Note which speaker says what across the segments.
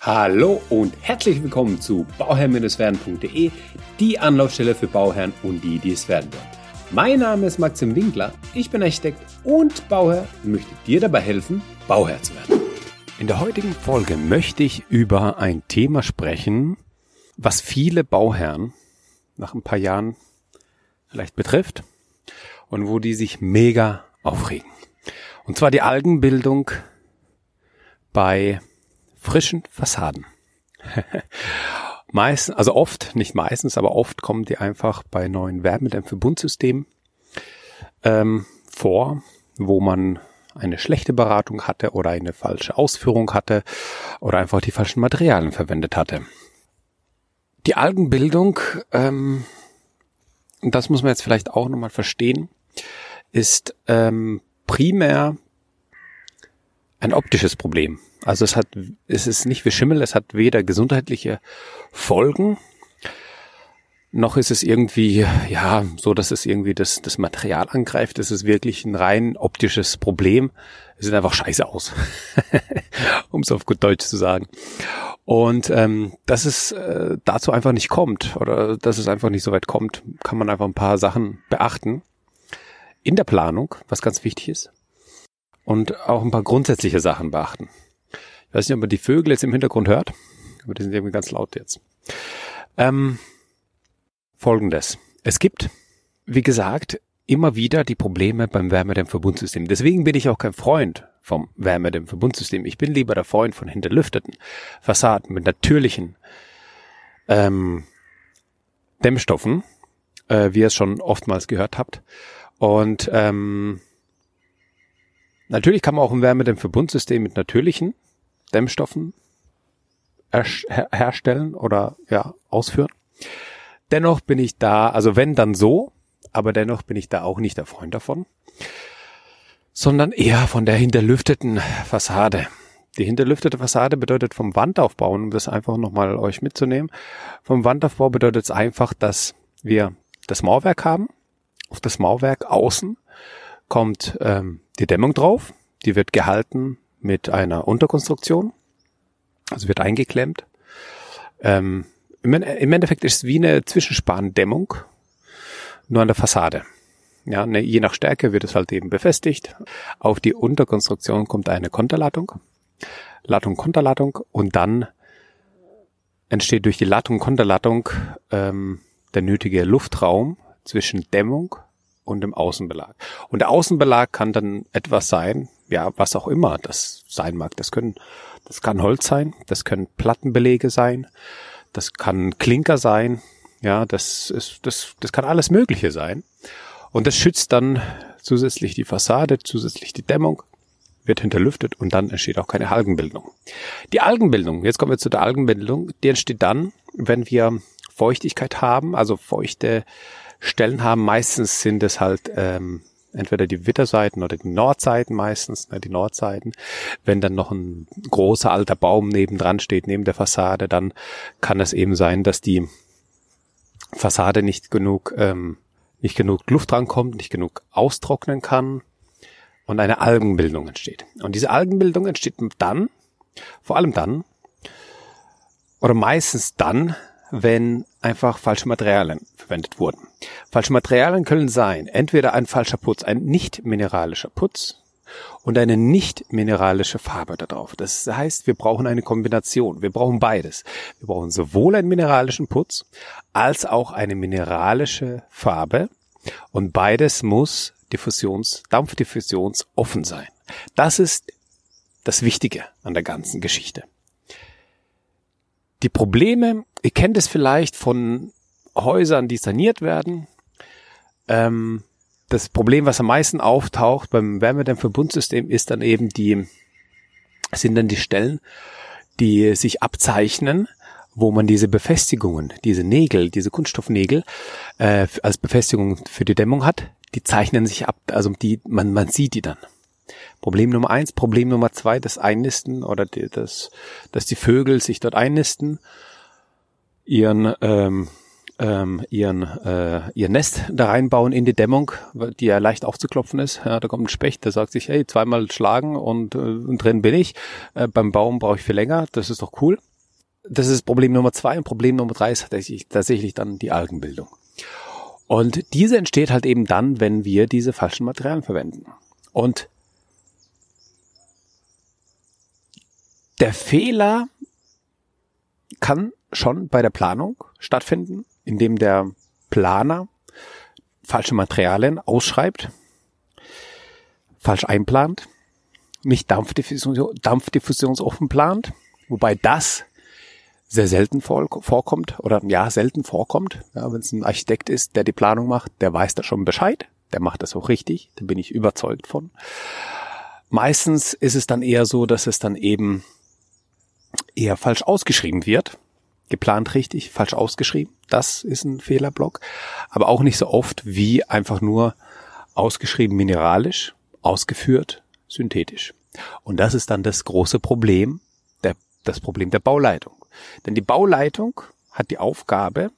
Speaker 1: Hallo und herzlich willkommen zu bauherr-werden.de, die Anlaufstelle für Bauherren und die, die es werden wollen. Mein Name ist Maxim Winkler, ich bin Architekt und Bauherr und möchte dir dabei helfen, Bauherr zu werden. In der heutigen Folge möchte ich über ein Thema sprechen, was viele Bauherren nach ein paar Jahren vielleicht betrifft und wo die sich mega aufregen. Und zwar die Algenbildung bei frischen Fassaden. meistens, also oft, nicht meistens, aber oft kommen die einfach bei neuen Wärmedämmverbundsystemen ähm, vor, wo man eine schlechte Beratung hatte oder eine falsche Ausführung hatte oder einfach die falschen Materialien verwendet hatte. Die Algenbildung, ähm, das muss man jetzt vielleicht auch nochmal verstehen, ist ähm, primär ein optisches Problem. Also es hat, es ist nicht wie Schimmel, es hat weder gesundheitliche Folgen, noch ist es irgendwie, ja, so, dass es irgendwie das, das Material angreift. Es ist wirklich ein rein optisches Problem. Es sieht einfach scheiße aus, um es auf gut Deutsch zu sagen. Und ähm, dass es äh, dazu einfach nicht kommt oder dass es einfach nicht so weit kommt, kann man einfach ein paar Sachen beachten. In der Planung, was ganz wichtig ist. Und auch ein paar grundsätzliche Sachen beachten. Ich weiß nicht, ob man die Vögel jetzt im Hintergrund hört, aber die sind irgendwie ganz laut jetzt. Ähm, Folgendes. Es gibt, wie gesagt, immer wieder die Probleme beim Wärmedämmverbundsystem. Deswegen bin ich auch kein Freund vom Wärmedämmverbundsystem. Ich bin lieber der Freund von hinterlüfteten Fassaden mit natürlichen ähm, Dämmstoffen, äh, wie ihr es schon oftmals gehört habt. Und ähm, natürlich kann man auch ein Wärmedämmverbundsystem mit natürlichen Dämmstoffen herstellen oder ja ausführen. Dennoch bin ich da, also wenn dann so, aber dennoch bin ich da auch nicht der Freund davon, sondern eher von der hinterlüfteten Fassade. Die hinterlüftete Fassade bedeutet vom Wandaufbau, um das einfach nochmal euch mitzunehmen. Vom Wandaufbau bedeutet es einfach, dass wir das Mauerwerk haben. Auf das Mauerwerk außen kommt ähm, die Dämmung drauf. Die wird gehalten mit einer Unterkonstruktion. Also wird eingeklemmt. Ähm, im, Endeffekt ist es wie eine Zwischenspandämmung, nur an der Fassade. Ja, ne, je nach Stärke wird es halt eben befestigt. Auf die Unterkonstruktion kommt eine Konterladung, Ladung-Konterladung und dann entsteht durch die Ladung-Konterladung ähm, der nötige Luftraum zwischen Dämmung und dem Außenbelag. Und der Außenbelag kann dann etwas sein, ja, was auch immer das sein mag. Das können, das kann Holz sein, das können Plattenbelege sein, das kann Klinker sein, ja, das ist, das, das kann alles Mögliche sein. Und das schützt dann zusätzlich die Fassade, zusätzlich die Dämmung, wird hinterlüftet und dann entsteht auch keine Algenbildung. Die Algenbildung, jetzt kommen wir zu der Algenbildung, die entsteht dann, wenn wir Feuchtigkeit haben, also feuchte Stellen haben. Meistens sind es halt ähm, entweder die Witterseiten oder die Nordseiten meistens, ne, die Nordseiten. Wenn dann noch ein großer alter Baum nebendran steht, neben der Fassade, dann kann es eben sein, dass die Fassade nicht genug, ähm, nicht genug Luft rankommt, nicht genug austrocknen kann und eine Algenbildung entsteht. Und diese Algenbildung entsteht dann, vor allem dann, oder meistens dann, wenn einfach falsche Materialien verwendet wurden. Falsche Materialien können sein, entweder ein falscher Putz, ein nicht mineralischer Putz und eine nicht mineralische Farbe darauf. Das heißt, wir brauchen eine Kombination. Wir brauchen beides. Wir brauchen sowohl einen mineralischen Putz als auch eine mineralische Farbe und beides muss Diffusions, Dampfdiffusions offen sein. Das ist das Wichtige an der ganzen Geschichte. Die Probleme, ihr kennt es vielleicht von Häusern, die saniert werden. Ähm, das Problem, was am meisten auftaucht beim Wärmedämmverbundsystem, ist dann eben die, sind dann die Stellen, die sich abzeichnen, wo man diese Befestigungen, diese Nägel, diese Kunststoffnägel äh, als Befestigung für die Dämmung hat, die zeichnen sich ab, also die, man, man sieht die dann. Problem Nummer eins. Problem Nummer zwei, das Einnisten oder die, das, dass die Vögel sich dort einnisten, ihren, ähm, ähm, ihren, äh, ihr Nest da reinbauen in die Dämmung, die ja leicht aufzuklopfen ist. Ja, da kommt ein Specht, der sagt sich, hey, zweimal schlagen und, äh, und drin bin ich. Äh, beim Baum brauche ich viel länger, das ist doch cool. das ist Problem Nummer zwei und Problem Nummer drei ist tatsächlich, tatsächlich dann die Algenbildung. Und diese entsteht halt eben dann, wenn wir diese falschen Materialien verwenden. Und der Fehler kann schon bei der Planung stattfinden, indem der Planer falsche Materialien ausschreibt, falsch einplant, nicht Dampfdiffusion, Dampfdiffusionsoffen plant, wobei das sehr selten vorkommt oder ja, selten vorkommt. Ja, Wenn es ein Architekt ist, der die Planung macht, der weiß da schon Bescheid, der macht das auch richtig, da bin ich überzeugt von. Meistens ist es dann eher so, dass es dann eben eher falsch ausgeschrieben wird. Geplant richtig, falsch ausgeschrieben. Das ist ein Fehlerblock. Aber auch nicht so oft wie einfach nur ausgeschrieben mineralisch, ausgeführt synthetisch. Und das ist dann das große Problem, der, das Problem der Bauleitung. Denn die Bauleitung hat die Aufgabe,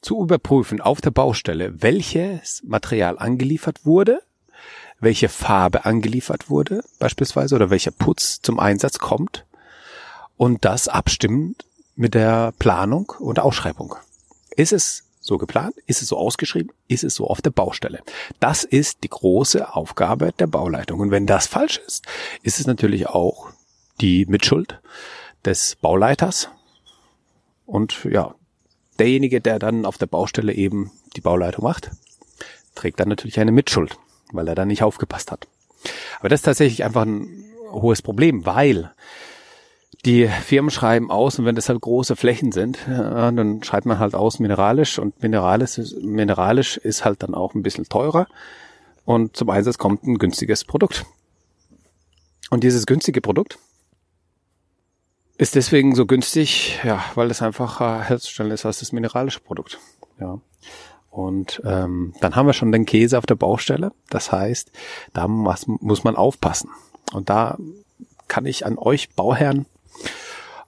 Speaker 1: zu überprüfen auf der Baustelle, welches Material angeliefert wurde, welche Farbe angeliefert wurde, beispielsweise, oder welcher Putz zum Einsatz kommt und das abstimmen mit der Planung und Ausschreibung. Ist es so geplant? Ist es so ausgeschrieben? Ist es so auf der Baustelle? Das ist die große Aufgabe der Bauleitung. Und wenn das falsch ist, ist es natürlich auch die Mitschuld des Bauleiters und ja, derjenige, der dann auf der Baustelle eben die Bauleitung macht, trägt dann natürlich eine Mitschuld, weil er dann nicht aufgepasst hat. Aber das ist tatsächlich einfach ein hohes Problem, weil die Firmen schreiben aus und wenn das halt große Flächen sind, ja, dann schreibt man halt aus mineralisch und mineralisch ist, mineralisch ist halt dann auch ein bisschen teurer und zum Einsatz kommt ein günstiges Produkt. Und dieses günstige Produkt ist deswegen so günstig, ja, weil es einfach äh, herzustellen ist als das mineralische Produkt. Ja. Und ähm, dann haben wir schon den Käse auf der Baustelle. Das heißt, da muss man aufpassen. Und da kann ich an euch Bauherren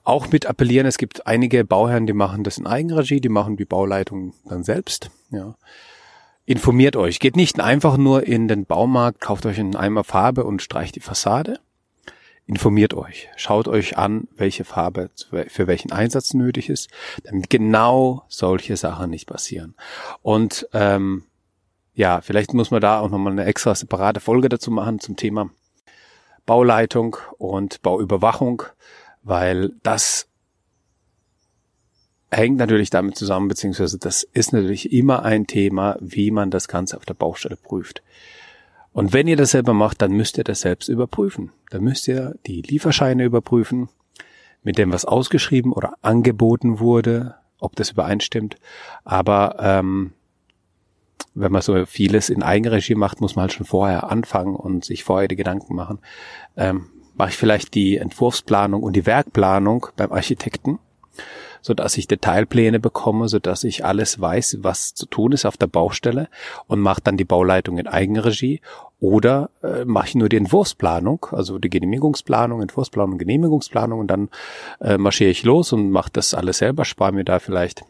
Speaker 1: auch mit appellieren. Es gibt einige Bauherren, die machen das in Eigenregie, die machen die Bauleitung dann selbst. Ja. Informiert euch. Geht nicht einfach nur in den Baumarkt, kauft euch einen Eimer Farbe und streicht die Fassade. Informiert euch. Schaut euch an, welche Farbe für welchen Einsatz nötig ist, damit genau solche Sachen nicht passieren. Und ähm, ja, vielleicht muss man da auch nochmal eine extra separate Folge dazu machen zum Thema Bauleitung und Bauüberwachung weil das hängt natürlich damit zusammen, beziehungsweise das ist natürlich immer ein Thema, wie man das Ganze auf der Baustelle prüft. Und wenn ihr das selber macht, dann müsst ihr das selbst überprüfen. Dann müsst ihr die Lieferscheine überprüfen, mit dem was ausgeschrieben oder angeboten wurde, ob das übereinstimmt. Aber ähm, wenn man so vieles in Eigenregie macht, muss man halt schon vorher anfangen und sich vorher die Gedanken machen. Ähm, mache ich vielleicht die Entwurfsplanung und die Werkplanung beim Architekten, so dass ich Detailpläne bekomme, so dass ich alles weiß, was zu tun ist auf der Baustelle und mache dann die Bauleitung in Eigenregie oder äh, mache ich nur die Entwurfsplanung, also die Genehmigungsplanung, Entwurfsplanung, Genehmigungsplanung und dann äh, marschiere ich los und mache das alles selber, spare mir da vielleicht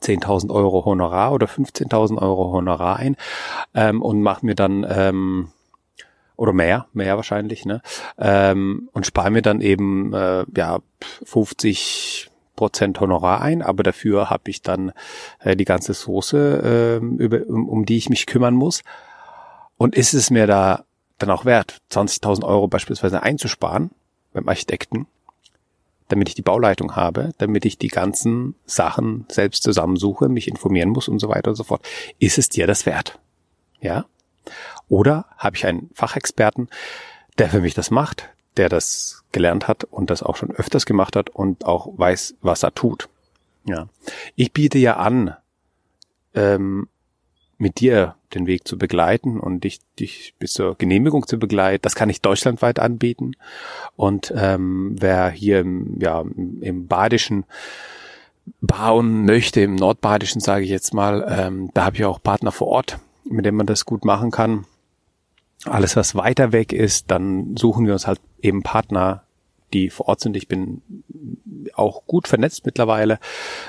Speaker 1: 10.000 Euro Honorar oder 15.000 Euro Honorar ein ähm, und mache mir dann ähm, oder mehr, mehr wahrscheinlich, ne? Ähm, und spare mir dann eben äh, ja 50 Prozent Honorar ein, aber dafür habe ich dann äh, die ganze Soße, äh, über, um, um die ich mich kümmern muss. Und ist es mir da dann auch wert, 20.000 Euro beispielsweise einzusparen beim Architekten, damit ich die Bauleitung habe, damit ich die ganzen Sachen selbst zusammensuche, mich informieren muss und so weiter und so fort. Ist es dir das wert? Ja? Oder habe ich einen Fachexperten, der für mich das macht, der das gelernt hat und das auch schon öfters gemacht hat und auch weiß, was er tut. Ja. Ich biete ja an, ähm, mit dir den Weg zu begleiten und dich, dich bis zur Genehmigung zu begleiten. Das kann ich deutschlandweit anbieten. Und ähm, wer hier im, ja, im Badischen bauen möchte, im Nordbadischen sage ich jetzt mal, ähm, da habe ich auch Partner vor Ort, mit dem man das gut machen kann. Alles, was weiter weg ist, dann suchen wir uns halt eben Partner, die vor Ort sind. Ich bin auch gut vernetzt mittlerweile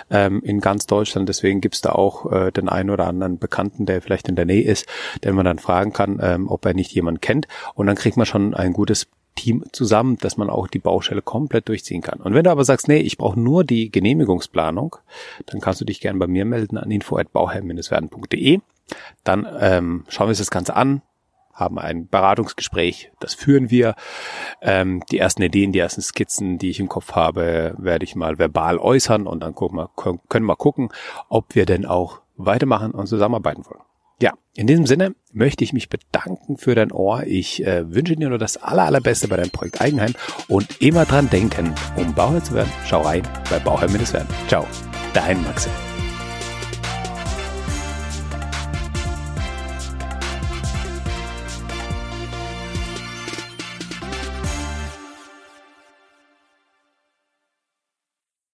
Speaker 1: ähm, in ganz Deutschland. Deswegen gibt's da auch äh, den einen oder anderen Bekannten, der vielleicht in der Nähe ist, den man dann fragen kann, ähm, ob er nicht jemand kennt. Und dann kriegt man schon ein gutes Team zusammen, dass man auch die Baustelle komplett durchziehen kann. Und wenn du aber sagst, nee, ich brauche nur die Genehmigungsplanung, dann kannst du dich gerne bei mir melden an info@bauherr-werden.de. Dann ähm, schauen wir uns das Ganze an, haben ein Beratungsgespräch, das führen wir. Ähm, die ersten Ideen, die ersten Skizzen, die ich im Kopf habe, werde ich mal verbal äußern und dann gucken wir, können wir gucken, ob wir denn auch weitermachen und zusammenarbeiten wollen. Ja, in diesem Sinne möchte ich mich bedanken für dein Ohr. Ich äh, wünsche dir nur das aller, allerbeste bei deinem Projekt Eigenheim und immer dran denken, um Bauherr zu werden, schau rein bei Bauherr-Werden. Ciao, dein Maxim.